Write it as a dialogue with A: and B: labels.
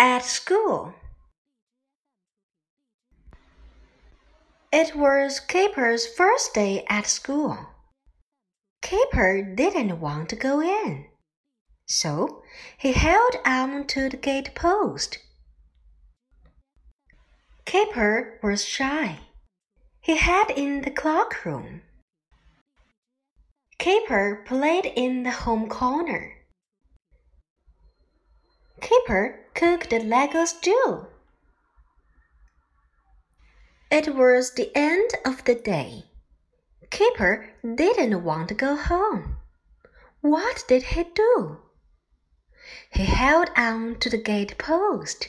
A: at school. It was Kipper's first day at school. Kipper didn't want to go in, so he held on to the gate post. Kipper was shy. He hid in the cloakroom. Kipper played in the home corner. Kipper cooked Lego stew. It was the end of the day. Kipper didn't want to go home. What did he do? He held on to the gate post.